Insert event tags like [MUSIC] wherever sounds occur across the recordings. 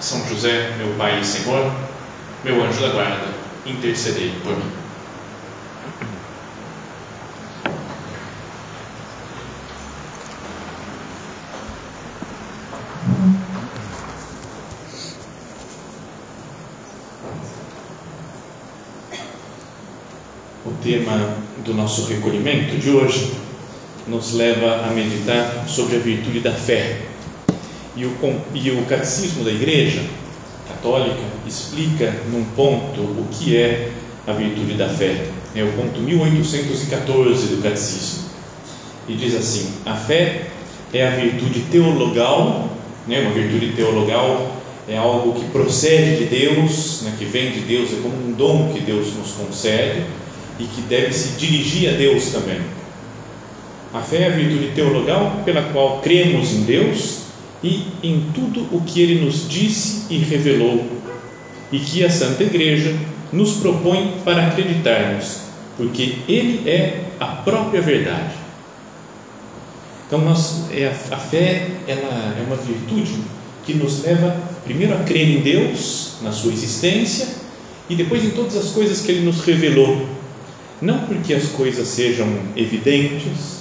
são José, meu Pai e Senhor, meu anjo da guarda, intercedei por mim. O tema do nosso recolhimento de hoje nos leva a meditar sobre a virtude da fé e o, e o catecismo da Igreja Católica explica num ponto o que é a virtude da fé. É o ponto 1814 do catecismo. E diz assim: a fé é a virtude teologal, né? uma virtude teologal é algo que procede de Deus, né? que vem de Deus, é como um dom que Deus nos concede e que deve se dirigir a Deus também. A fé é a virtude teologal pela qual cremos em Deus e em tudo o que ele nos disse e revelou, e que a Santa Igreja nos propõe para acreditarmos, porque ele é a própria verdade. Então, nós, é a, fé ela é uma virtude que nos leva primeiro a crer em Deus, na sua existência, e depois em todas as coisas que ele nos revelou. Não porque as coisas sejam evidentes,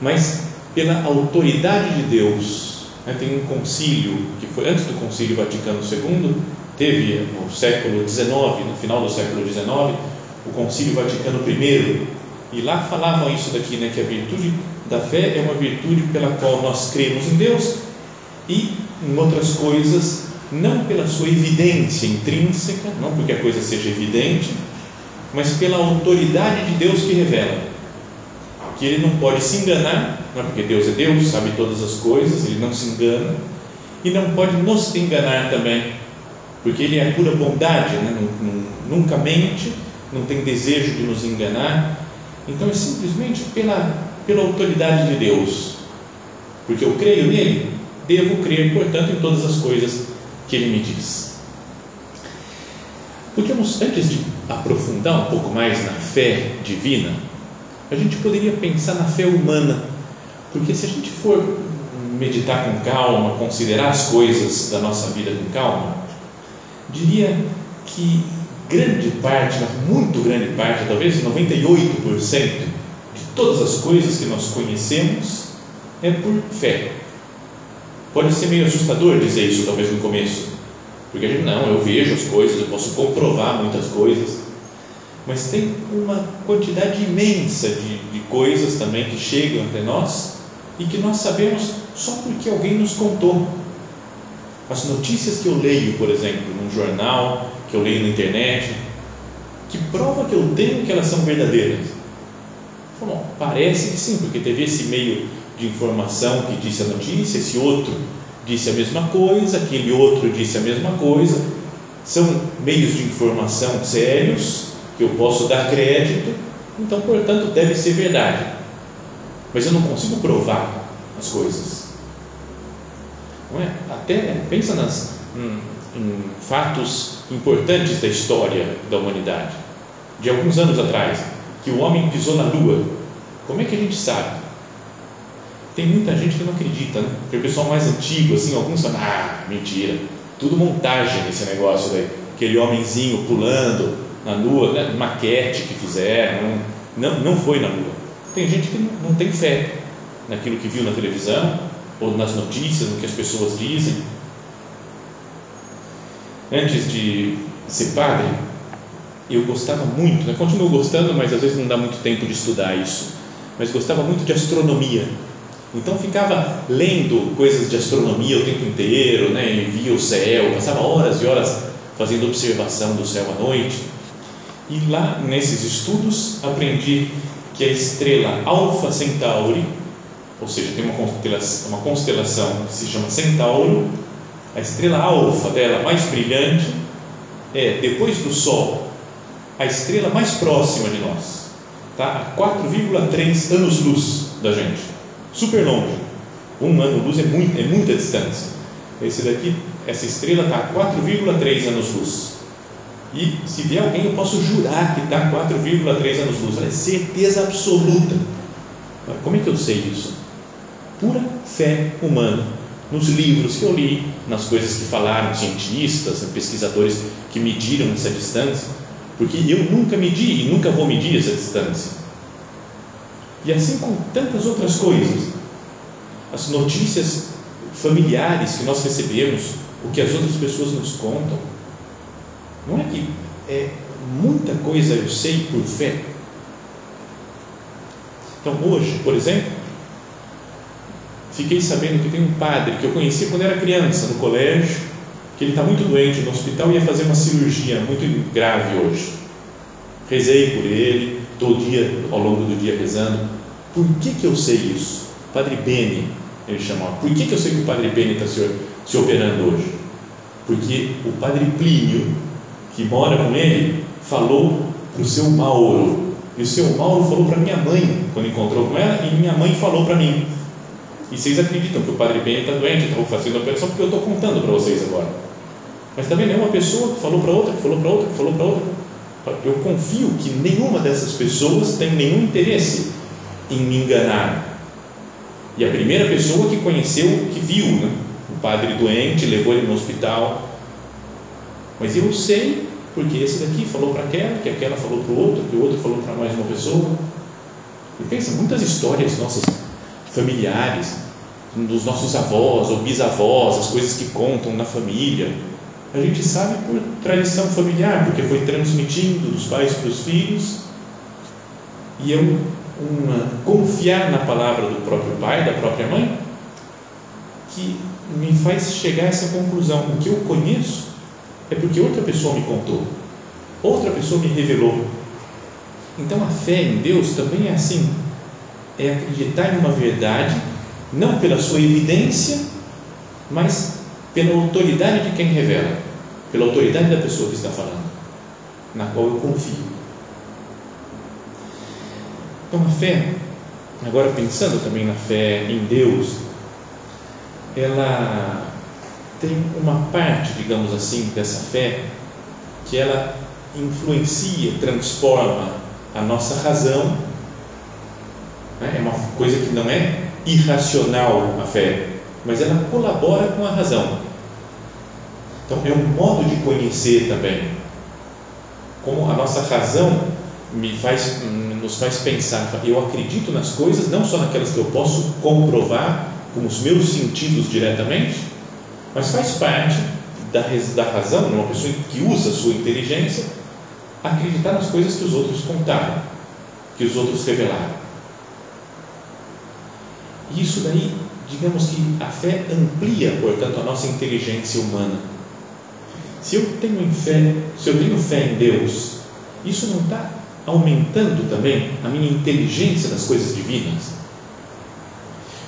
mas pela autoridade de Deus tem um concílio que foi antes do concílio Vaticano II, teve no século XIX, no final do século XIX, o concílio Vaticano I, e lá falavam isso daqui, né, que a virtude da fé é uma virtude pela qual nós cremos em Deus e em outras coisas, não pela sua evidência intrínseca, não porque a coisa seja evidente, mas pela autoridade de Deus que revela. Que ele não pode se enganar, não é porque Deus é Deus, sabe todas as coisas, ele não se engana, e não pode nos enganar também, porque ele é pura bondade, né? nunca mente, não tem desejo de nos enganar, então é simplesmente pela, pela autoridade de Deus, porque eu creio nele, devo crer, portanto, em todas as coisas que ele me diz. Podíamos, antes de aprofundar um pouco mais na fé divina, a gente poderia pensar na fé humana, porque se a gente for meditar com calma, considerar as coisas da nossa vida com calma, diria que grande parte, muito grande parte, talvez 98% de todas as coisas que nós conhecemos é por fé. Pode ser meio assustador dizer isso, talvez no começo, porque a gente, não, eu vejo as coisas, eu posso comprovar muitas coisas, mas tem uma quantidade imensa de, de coisas também que chegam até nós e que nós sabemos só porque alguém nos contou. As notícias que eu leio, por exemplo, num jornal, que eu leio na internet, que prova que eu tenho que elas são verdadeiras. Bom, parece que sim, porque teve esse meio de informação que disse a notícia, esse outro disse a mesma coisa, aquele outro disse a mesma coisa. São meios de informação sérios que eu posso dar crédito, então, portanto, deve ser verdade. Mas eu não consigo provar as coisas. Não é? Até pensa nas, em, em fatos importantes da história da humanidade. De alguns anos atrás, que o homem pisou na lua. Como é que a gente sabe? Tem muita gente que não acredita, né? Tem o pessoal mais antigo, assim, alguns falam, ah, mentira, tudo montagem esse negócio daí. Aquele homenzinho pulando, na Lua, né? maquete que fizeram, não, não foi na Lua. Tem gente que não, tem fé naquilo que viu na televisão ou nas notícias, no que as pessoas dizem. Antes de ser padre, eu gostava muito, né? continuo gostando, mas às vezes não dá muito tempo de estudar isso, mas gostava muito de astronomia. Então ficava lendo coisas de astronomia o tempo inteiro, né? e via o céu, passava horas e horas fazendo observação do céu à noite. E lá nesses estudos aprendi que a estrela Alfa Centauri, ou seja, tem uma constelação, uma constelação que se chama Centauro, a estrela alfa dela mais brilhante é, depois do Sol, a estrela mais próxima de nós, tá? a 4,3 anos-luz da gente, super longe. Um ano-luz é, muito, é muita distância. Esse daqui, essa estrela está a 4,3 anos-luz. E se vier alguém, eu posso jurar que está 4,3 anos-luz. É certeza absoluta. Como é que eu sei isso? Pura fé humana. Nos livros que eu li, nas coisas que falaram cientistas, pesquisadores que mediram essa distância, porque eu nunca medi e nunca vou medir essa distância. E assim com tantas outras coisas, as notícias familiares que nós recebemos, o que as outras pessoas nos contam, não é que é muita coisa eu sei por fé. Então hoje, por exemplo, fiquei sabendo que tem um padre que eu conheci quando era criança no colégio, que ele está muito doente no hospital e ia fazer uma cirurgia muito grave hoje. Rezei por ele, todo dia, ao longo do dia rezando. Por que, que eu sei isso? Padre Beni, ele chamava. Por que, que eu sei que o Padre Beni está se, se operando hoje? Porque o Padre Plínio, que mora com ele, falou para o seu Mauro. E o seu Mauro falou para minha mãe, quando encontrou com ela, e minha mãe falou para mim. E vocês acreditam que o Padre Beni está doente, está fazendo a operação, porque eu estou contando para vocês agora. Mas também não é uma pessoa que falou para outra, que falou para outra, que falou para outra. Eu confio que nenhuma dessas pessoas tem nenhum interesse em me enganar. E a primeira pessoa que conheceu, que viu né? o padre doente, levou ele no hospital. Mas eu sei, porque esse daqui falou para aquela, que aquela falou para o outro, que o outro falou para mais uma pessoa. E pensa, muitas histórias nossas familiares, dos nossos avós ou bisavós, as coisas que contam na família. A gente sabe por tradição familiar, porque foi transmitindo dos pais para os filhos. E eu uma, confiar na palavra do próprio pai, da própria mãe, que me faz chegar a essa conclusão. O que eu conheço é porque outra pessoa me contou, outra pessoa me revelou. Então a fé em Deus também é assim: é acreditar em uma verdade, não pela sua evidência, mas pela autoridade de quem revela, pela autoridade da pessoa que está falando, na qual eu confio. Então a fé, agora pensando também na fé em Deus, ela tem uma parte, digamos assim, dessa fé que ela influencia, transforma a nossa razão. Né? É uma coisa que não é irracional a fé, mas ela colabora com a razão. Então é um modo de conhecer também. Como a nossa razão me faz, nos faz pensar, eu acredito nas coisas, não só naquelas que eu posso comprovar com os meus sentidos diretamente, mas faz parte da, da razão, uma pessoa que usa a sua inteligência, acreditar nas coisas que os outros contaram, que os outros revelaram. E isso daí, digamos que a fé amplia, portanto, a nossa inteligência humana. Se eu tenho fé, se eu tenho fé em Deus, isso não está aumentando também a minha inteligência das coisas divinas.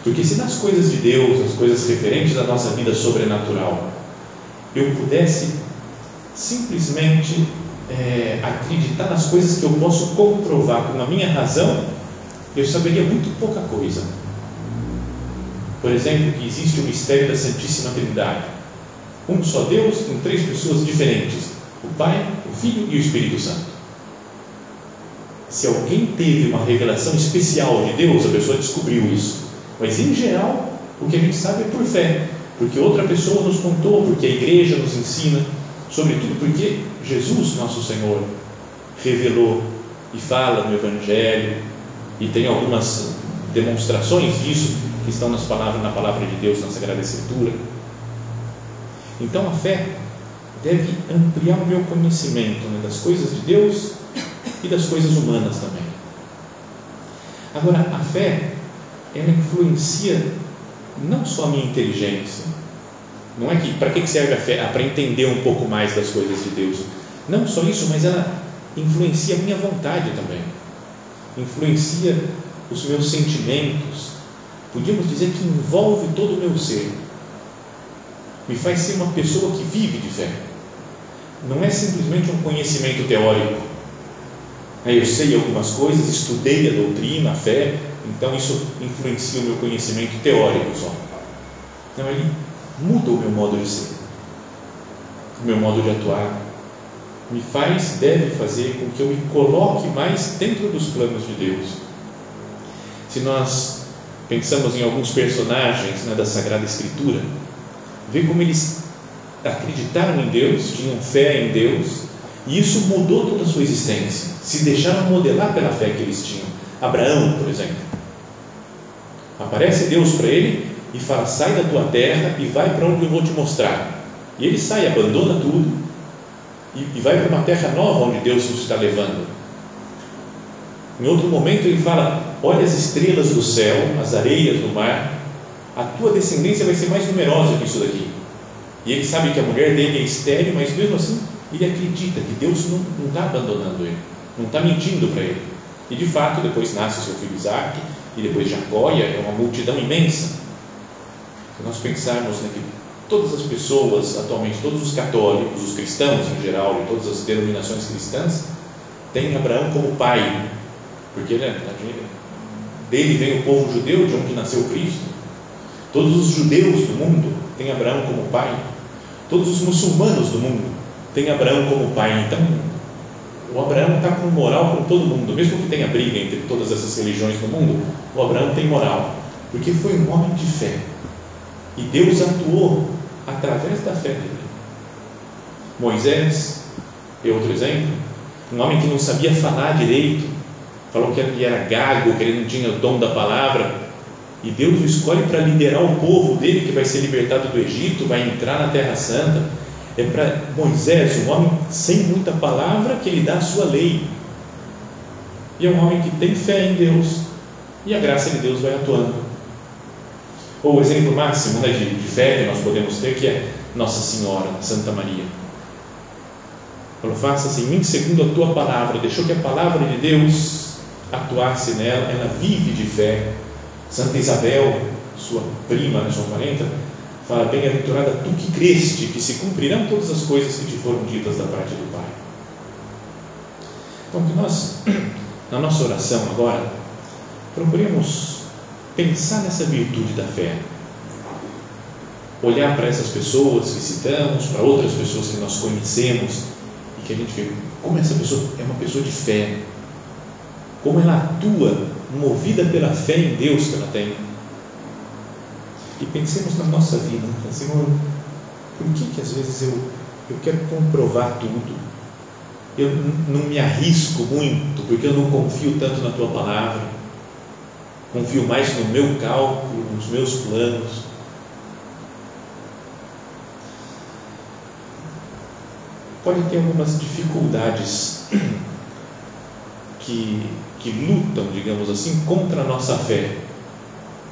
Porque se nas coisas de Deus, as coisas referentes à nossa vida sobrenatural, eu pudesse simplesmente é, acreditar nas coisas que eu posso comprovar com a minha razão, eu saberia muito pouca coisa. Por exemplo, que existe o mistério da Santíssima Trindade. Um só Deus em três pessoas diferentes: o Pai, o Filho e o Espírito Santo se alguém teve uma revelação especial de Deus, a pessoa descobriu isso. Mas em geral, o que a gente sabe é por fé, porque outra pessoa nos contou, porque a igreja nos ensina, sobretudo porque Jesus, nosso Senhor, revelou e fala no Evangelho e tem algumas demonstrações disso que estão nas palavras, na palavra de Deus, na Sagrada Escritura. Então a fé deve ampliar o meu conhecimento né, das coisas de Deus e das coisas humanas também. Agora, a fé, ela influencia não só a minha inteligência, não é que para que serve a fé? Ah, para entender um pouco mais das coisas de Deus. Não só isso, mas ela influencia a minha vontade também, influencia os meus sentimentos. Podíamos dizer que envolve todo o meu ser, me faz ser uma pessoa que vive de fé. não é simplesmente um conhecimento teórico. Eu sei algumas coisas, estudei a doutrina, a fé, então isso influencia o meu conhecimento teórico só. Não, ele muda o meu modo de ser, o meu modo de atuar, me faz, deve fazer com que eu me coloque mais dentro dos planos de Deus. Se nós pensamos em alguns personagens né, da Sagrada Escritura, vê como eles acreditaram em Deus, tinham fé em Deus, e isso mudou toda a sua existência. Se deixaram modelar pela fé que eles tinham. Abraão, por exemplo. Aparece Deus para ele e fala: sai da tua terra e vai para onde eu vou te mostrar. E ele sai, abandona tudo e, e vai para uma terra nova onde Deus nos está levando. Em outro momento ele fala: olha as estrelas do céu, as areias do mar, a tua descendência vai ser mais numerosa que isso daqui. E ele sabe que a mulher dele é estéril, mas mesmo assim ele acredita que Deus não está abandonando ele, não está mentindo para ele. E de fato, depois nasce seu filho Isaac, e depois Jacó, e é uma multidão imensa. Se nós pensarmos né, que todas as pessoas, atualmente, todos os católicos, os cristãos em geral, de todas as denominações cristãs, têm Abraão como pai, porque ele, é, dele vem o povo judeu, de onde nasceu Cristo. Todos os judeus do mundo têm Abraão como pai. Todos os muçulmanos do mundo têm Abraão como pai. Então, o Abraão está com moral com todo mundo, mesmo que tenha briga entre todas essas religiões no mundo, o Abraão tem moral, porque foi um homem de fé. E Deus atuou através da fé dele. Moisés é outro exemplo, um homem que não sabia falar direito, falou que era gago, que ele não tinha o dom da palavra, e Deus o escolhe para liderar o povo dele que vai ser libertado do Egito, vai entrar na Terra Santa. É para Moisés, um homem sem muita palavra, que ele dá a sua lei. E é um homem que tem fé em Deus e a graça de Deus vai atuando. Ou o exemplo máximo né, de, de fé que nós podemos ter, que é Nossa Senhora, Santa Maria. Falou, faça-se em mim segundo a tua palavra. Deixou que a palavra de Deus atuasse nela, ela vive de fé Santa Isabel, sua prima, né, sua parenta, fala: Bem-aventurada tu que creste, que se cumprirão todas as coisas que te foram ditas da parte do Pai. Então, que nós, [CLEARS THROAT] na nossa oração agora, procuremos pensar nessa virtude da fé. Olhar para essas pessoas que citamos, para outras pessoas que nós conhecemos e que a gente vê como essa pessoa é uma pessoa de fé, como ela atua movida pela fé em Deus que ela tem. E pensemos na nossa vida, Senhor, por que que às vezes eu, eu quero comprovar tudo? Eu não me arrisco muito, porque eu não confio tanto na Tua palavra, confio mais no meu cálculo, nos meus planos. Pode ter algumas dificuldades que, que lutam, digamos assim, contra a nossa fé.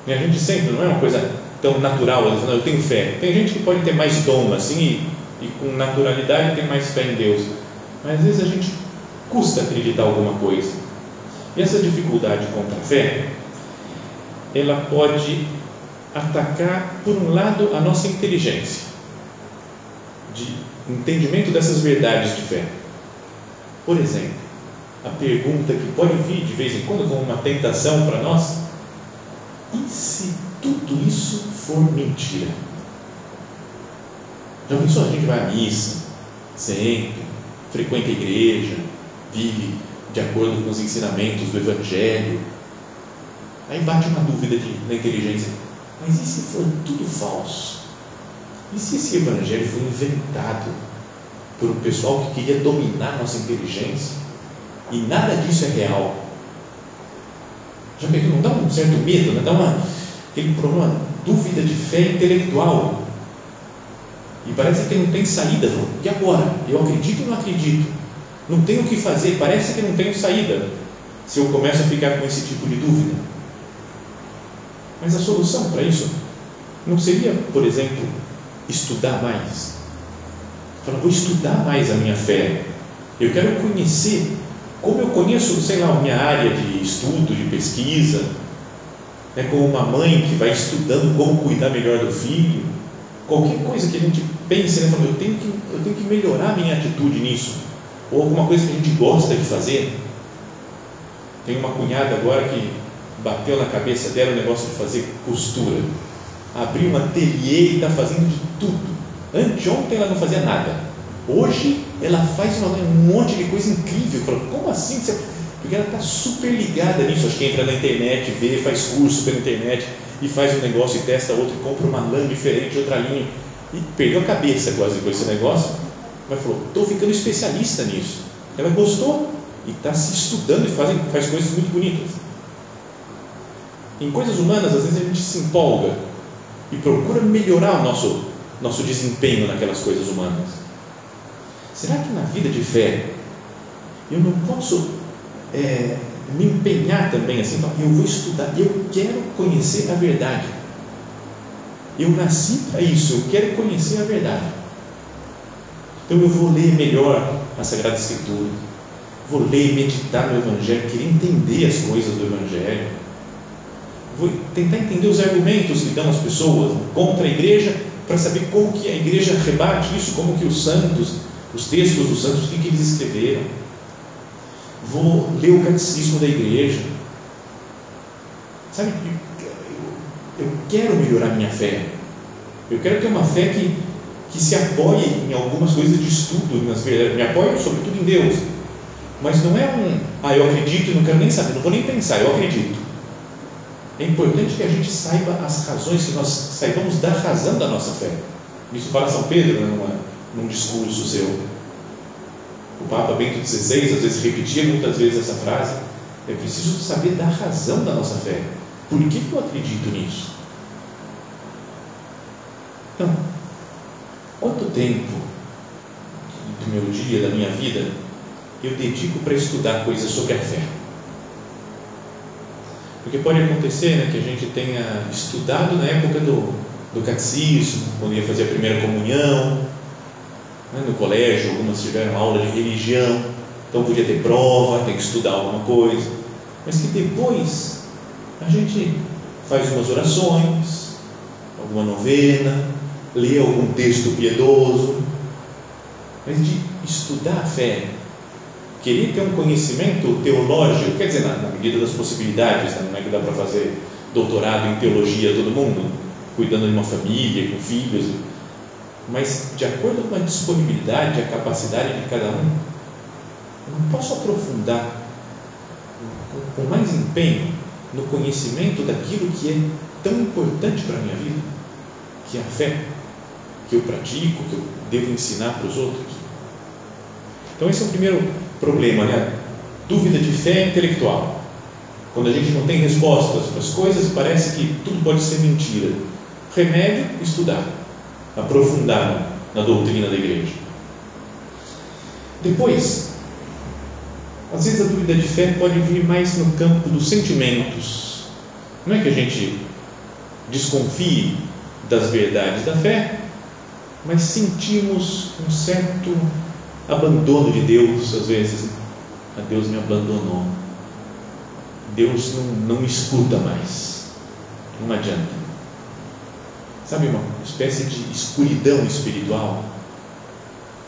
E a gente sempre, não é uma coisa tão natural, eu tenho fé. Tem gente que pode ter mais dom assim e, e com naturalidade tem mais fé em Deus. Mas às vezes a gente custa acreditar alguma coisa. E essa dificuldade contra a fé, ela pode atacar, por um lado, a nossa inteligência, de entendimento dessas verdades de fé. Por exemplo, a pergunta que pode vir de vez em quando como uma tentação para nós: e se tudo isso for mentira? Já pensou? A gente vai à missa, sempre, frequenta a igreja, vive de acordo com os ensinamentos do Evangelho. Aí bate uma dúvida de, na inteligência: mas e se for tudo falso? E se esse Evangelho foi inventado por um pessoal que queria dominar nossa inteligência? E nada disso é real. Já pensou? Não dá um certo medo, né? dá uma, aquele problema, dúvida de fé intelectual. E parece que não tem saída. E agora? Eu acredito ou não acredito? Não tenho o que fazer, parece que não tenho saída. Se eu começo a ficar com esse tipo de dúvida. Mas a solução para isso não seria, por exemplo, estudar mais. Falar, vou estudar mais a minha fé. Eu quero conhecer como eu conheço, sei lá, minha área de estudo, de pesquisa, né, como uma mãe que vai estudando como cuidar melhor do filho, qualquer coisa que a gente pense, né, fala, eu tenho que eu tenho que melhorar a minha atitude nisso, ou alguma coisa que a gente gosta de fazer. Tem uma cunhada agora que bateu na cabeça dela o negócio de fazer costura. Abriu um ateliê e está fazendo de tudo. Anteontem ela não fazia nada. Hoje ela faz uma, um monte de coisa incrível. Fala, como assim? Porque ela está super ligada nisso. Acho que entra na internet, vê, faz curso pela internet e faz um negócio e testa outro, e compra uma lã diferente, outra linha. E perdeu a cabeça quase com esse negócio. Mas falou: estou ficando especialista nisso. Ela gostou e está se estudando e faz, faz coisas muito bonitas. Em coisas humanas, às vezes a gente se empolga e procura melhorar o nosso, nosso desempenho naquelas coisas humanas. Será que na vida de fé eu não posso é, me empenhar também assim? Eu vou estudar, eu quero conhecer a verdade. Eu nasci para isso, eu quero conhecer a verdade. Então eu vou ler melhor a Sagrada Escritura, vou ler, meditar no Evangelho, querer entender as coisas do Evangelho vou tentar entender os argumentos que dão as pessoas contra a igreja para saber como que a igreja rebate isso, como que os santos, os textos dos santos, o que, eles escreveram. Vou ler o catecismo da igreja. Sabe, eu, eu quero melhorar minha fé. Eu quero ter uma fé que, que se apoie em algumas coisas de estudo, nas verdades. Me apoio sobretudo em Deus. Mas não é um, ah, eu acredito e não quero nem saber, não vou nem pensar, eu acredito. É importante que a gente saiba as razões, que nós saibamos da razão da nossa fé. Isso fala São Pedro né, numa, num discurso seu. O Papa Bento XVI às vezes repetia muitas vezes essa frase. É preciso saber da razão da nossa fé. Por que, que eu acredito nisso? Então, quanto tempo do meu dia, da minha vida, eu dedico para estudar coisas sobre a fé? Porque pode acontecer né, que a gente tenha estudado na época do, do catecismo, quando ia fazer a primeira comunhão, né, no colégio, algumas tiveram aula de religião, então podia ter prova, tem que estudar alguma coisa, mas que depois a gente faz umas orações, alguma novena, lê algum texto piedoso, mas de estudar a fé, querer ter um conhecimento teológico, quer dizer, na, na medida das possibilidades, né? não é que dá para fazer doutorado em teologia todo mundo, cuidando de uma família, com filhos, mas de acordo com a disponibilidade, a capacidade de cada um, eu não posso aprofundar com, mais empenho no conhecimento daquilo que é tão importante para a minha vida, que é a fé, que eu pratico, que eu devo ensinar para os outros. Então, esse é o primeiro problema, né? Dúvida de fé intelectual. Quando a gente não tem respostas para as coisas e parece que tudo pode ser mentira. Remédio, estudar, aprofundar na doutrina da igreja. Depois, às vezes a dúvida de fé pode vir mais no campo dos sentimentos. Não é que a gente desconfie das verdades da fé, mas sentimos um certo abandono de Deus, às vezes. A Deus me abandonou. Deus não, não me escuta mais. Não adianta. Sabe, uma espécie de escuridão espiritual.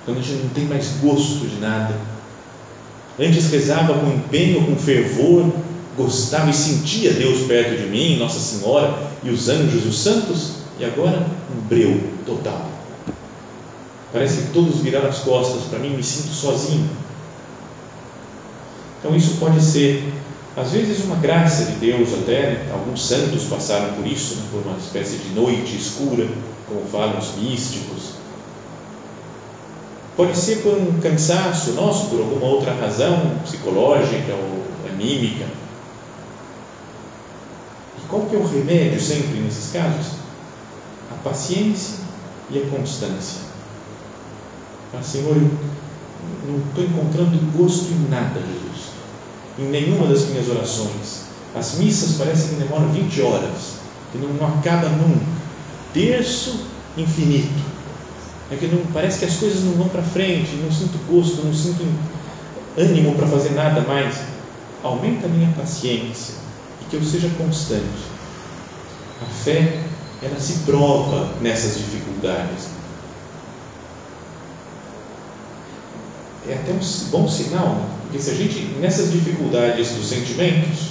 Quando a gente não tem mais gosto de nada. Antes rezava com empenho, com fervor, gostava e sentia Deus perto de mim, Nossa Senhora e os anjos os santos, e agora um breu total Parece que todos viraram as costas para mim, me sinto sozinho. Então isso pode ser, às vezes, uma graça de Deus até, né? alguns santos passaram por isso, né? por uma espécie de noite escura, como falam os místicos. Pode ser por um cansaço nosso, por alguma outra razão psicológica ou anímica. E qual que é o remédio sempre nesses casos? A paciência e a constância. Ah, Senhor, eu não estou encontrando gosto em nada, Jesus, em nenhuma das minhas orações. As missas parecem que demoram 20 horas, que não, não acaba nunca. Terço infinito. É que não parece que as coisas não vão para frente, não sinto gosto, não sinto ânimo para fazer nada mais. Aumenta a minha paciência e que eu seja constante. A fé, ela se prova nessas dificuldades é até um bom sinal, né? Porque se a gente, nessas dificuldades dos sentimentos,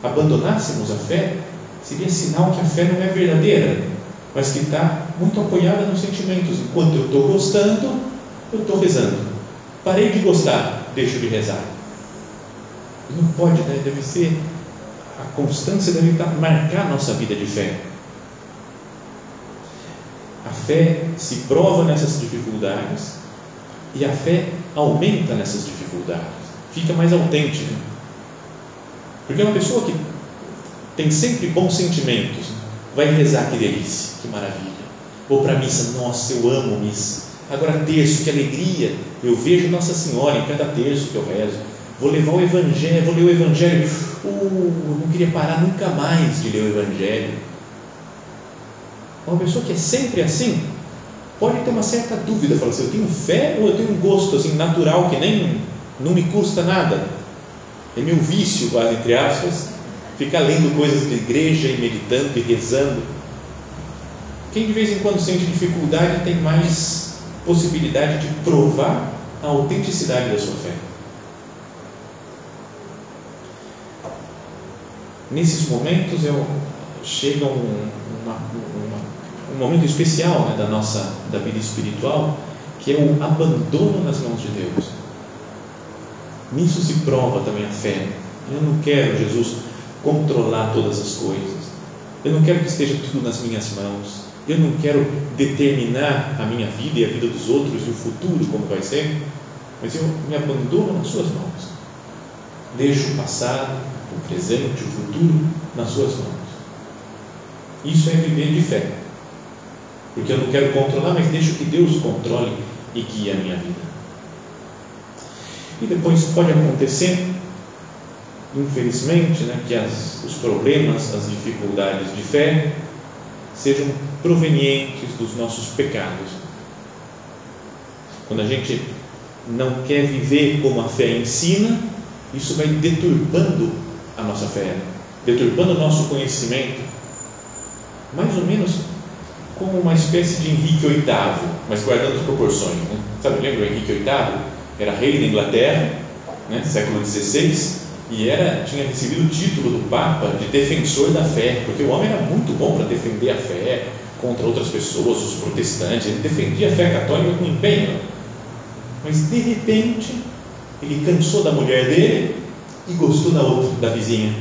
abandonássemos a fé, seria sinal que a fé não é verdadeira, mas que está muito apoiada nos sentimentos. Enquanto eu estou gostando, eu estou rezando. Parei de gostar, deixo de rezar. Não pode, né? deve ser, a constância deve marcar a nossa vida de fé. A fé se prova nessas dificuldades e a fé aumenta nessas dificuldades, fica mais autêntica. Porque uma pessoa que tem sempre bons sentimentos, vai rezar, que delícia, que maravilha. Vou para a missa, nossa, eu amo missa. Agora, terço, que alegria. Eu vejo Nossa Senhora em cada terço que eu rezo. Vou levar o Evangelho, vou ler o Evangelho. Uh, eu não queria parar nunca mais de ler o Evangelho. Uma pessoa que é sempre assim, pode ter uma certa dúvida, falar assim, eu tenho fé ou eu tenho um gosto assim natural que nem não me custa nada? É meu vício, quase entre aspas, ficar lendo coisas da igreja e meditando e rezando. Quem de vez em quando sente dificuldade tem mais possibilidade de provar a autenticidade da sua fé. Nesses momentos eu, chega um, uma, uma, um momento especial né, da nossa da vida espiritual, que é o abandono nas mãos de Deus. Nisso se prova também a fé. Eu não quero, Jesus, controlar todas as coisas. Eu não quero que esteja tudo nas minhas mãos. Eu não quero determinar a minha vida e a vida dos outros e o futuro como vai ser, mas eu me abandono nas suas mãos. Deixo o passado, o presente, o futuro nas suas mãos. Isso é viver de fé. Porque eu não quero controlar, mas deixo que Deus controle e guie a minha vida. E depois pode acontecer, infelizmente, né, que as, os problemas, as dificuldades de fé sejam provenientes dos nossos pecados. Quando a gente não quer viver como a fé ensina, isso vai deturbando a nossa fé, deturbando o nosso conhecimento, mais ou menos como uma espécie de Henrique VIII, mas guardando as proporções. Né? Sabe, lembra o Henrique VIII? Era rei da Inglaterra, né? século XVI, e era, tinha recebido o título do Papa de defensor da fé, porque o homem era muito bom para defender a fé contra outras pessoas, os protestantes, ele defendia a fé católica com empenho. Mas de repente, ele cansou da mulher dele e gostou da outra, da vizinha.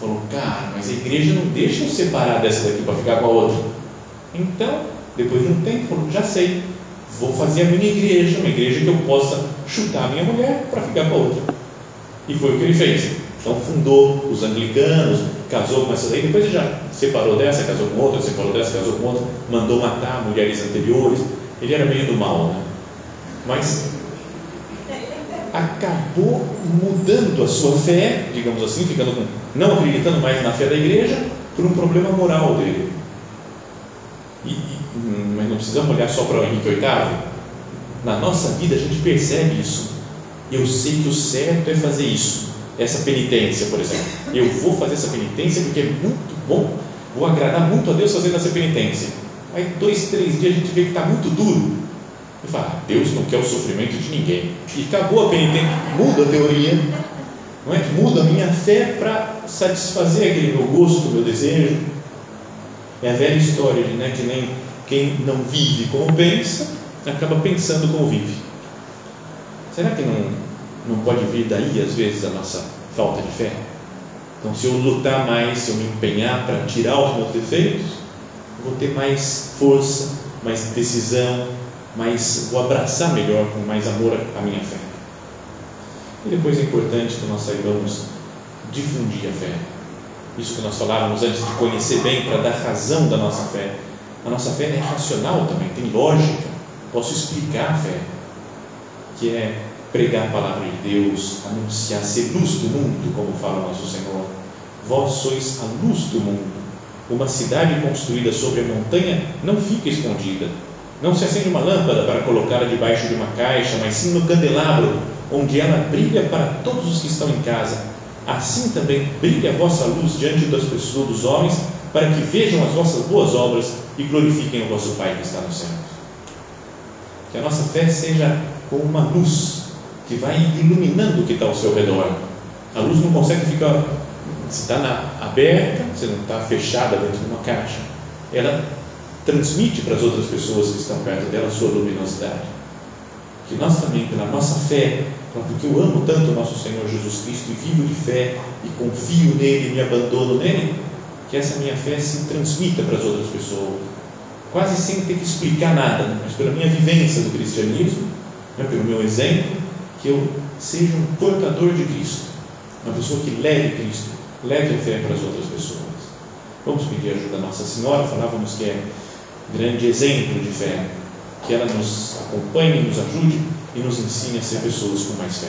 Falou, cara, mas a igreja não deixa eu separar dessa daqui para ficar com a outra. Então, depois de um tempo, falou, já sei, vou fazer a minha igreja, uma igreja que eu possa chutar a minha mulher para ficar com a outra. E foi o que ele fez. Então fundou os anglicanos, casou com essa daí, depois ele já separou dessa, casou com outra, separou dessa, casou com outra, mandou matar mulheres anteriores. Ele era meio do mal, né? Mas acabou mudando a sua fé, digamos assim, ficando com, não acreditando mais na fé da igreja, por um problema moral dele. Mas não precisamos olhar só para o Henrique VIII. Na nossa vida a gente percebe isso. Eu sei que o certo é fazer isso, essa penitência, por exemplo. Eu vou fazer essa penitência porque é muito bom, vou agradar muito a Deus fazendo essa penitência. Aí, dois, três dias a gente vê que está muito duro e fala, Deus não quer o sofrimento de ninguém. E acabou a penitência, muda a teoria, não é? muda a minha fé para satisfazer aquele meu gosto, meu desejo. É a velha história de né, que nem quem não vive como pensa, acaba pensando como vive. Será que não, não pode vir daí, às vezes, a nossa falta de fé? Então, se eu lutar mais, se eu me empenhar para tirar os meus defeitos, vou ter mais força, mais decisão, mas vou abraçar melhor, com mais amor, a minha fé. E depois é importante que nós saibamos difundir a fé. Isso que nós falávamos antes de conhecer bem, para dar razão da nossa fé. A nossa fé é racional também, tem lógica. Posso explicar a fé, que é pregar a palavra de Deus, anunciar, ser luz do mundo, como fala o nosso Senhor. Vós sois a luz do mundo. Uma cidade construída sobre a montanha não fica escondida não se acende uma lâmpada para colocá-la debaixo de uma caixa, mas sim no candelabro, onde ela brilha para todos os que estão em casa. Assim também brilha a vossa luz diante das pessoas, dos homens, para que vejam as vossas boas obras e glorifiquem o vosso Pai que está no céu. Que a nossa fé seja como uma luz que vai iluminando o que está ao seu redor. A luz não consegue ficar, se está aberta, se não está fechada dentro de uma caixa, ela transmite para as outras pessoas que estão perto dela a sua luminosidade. Que nós também, pela nossa fé, porque eu amo tanto o nosso Senhor Jesus Cristo e vivo de fé e confio nele me abandono nele, que essa minha fé se transmita para as outras pessoas, quase sem ter que explicar nada, mas pela minha vivência do cristianismo, né, pelo meu exemplo, que eu seja um portador de Cristo, uma pessoa que leve Cristo, leve a fé para as outras pessoas. Vamos pedir ajuda a Nossa Senhora, falávamos que é grande exemplo de fé, que ela nos acompanhe, nos ajude e nos ensine a ser pessoas com mais fé.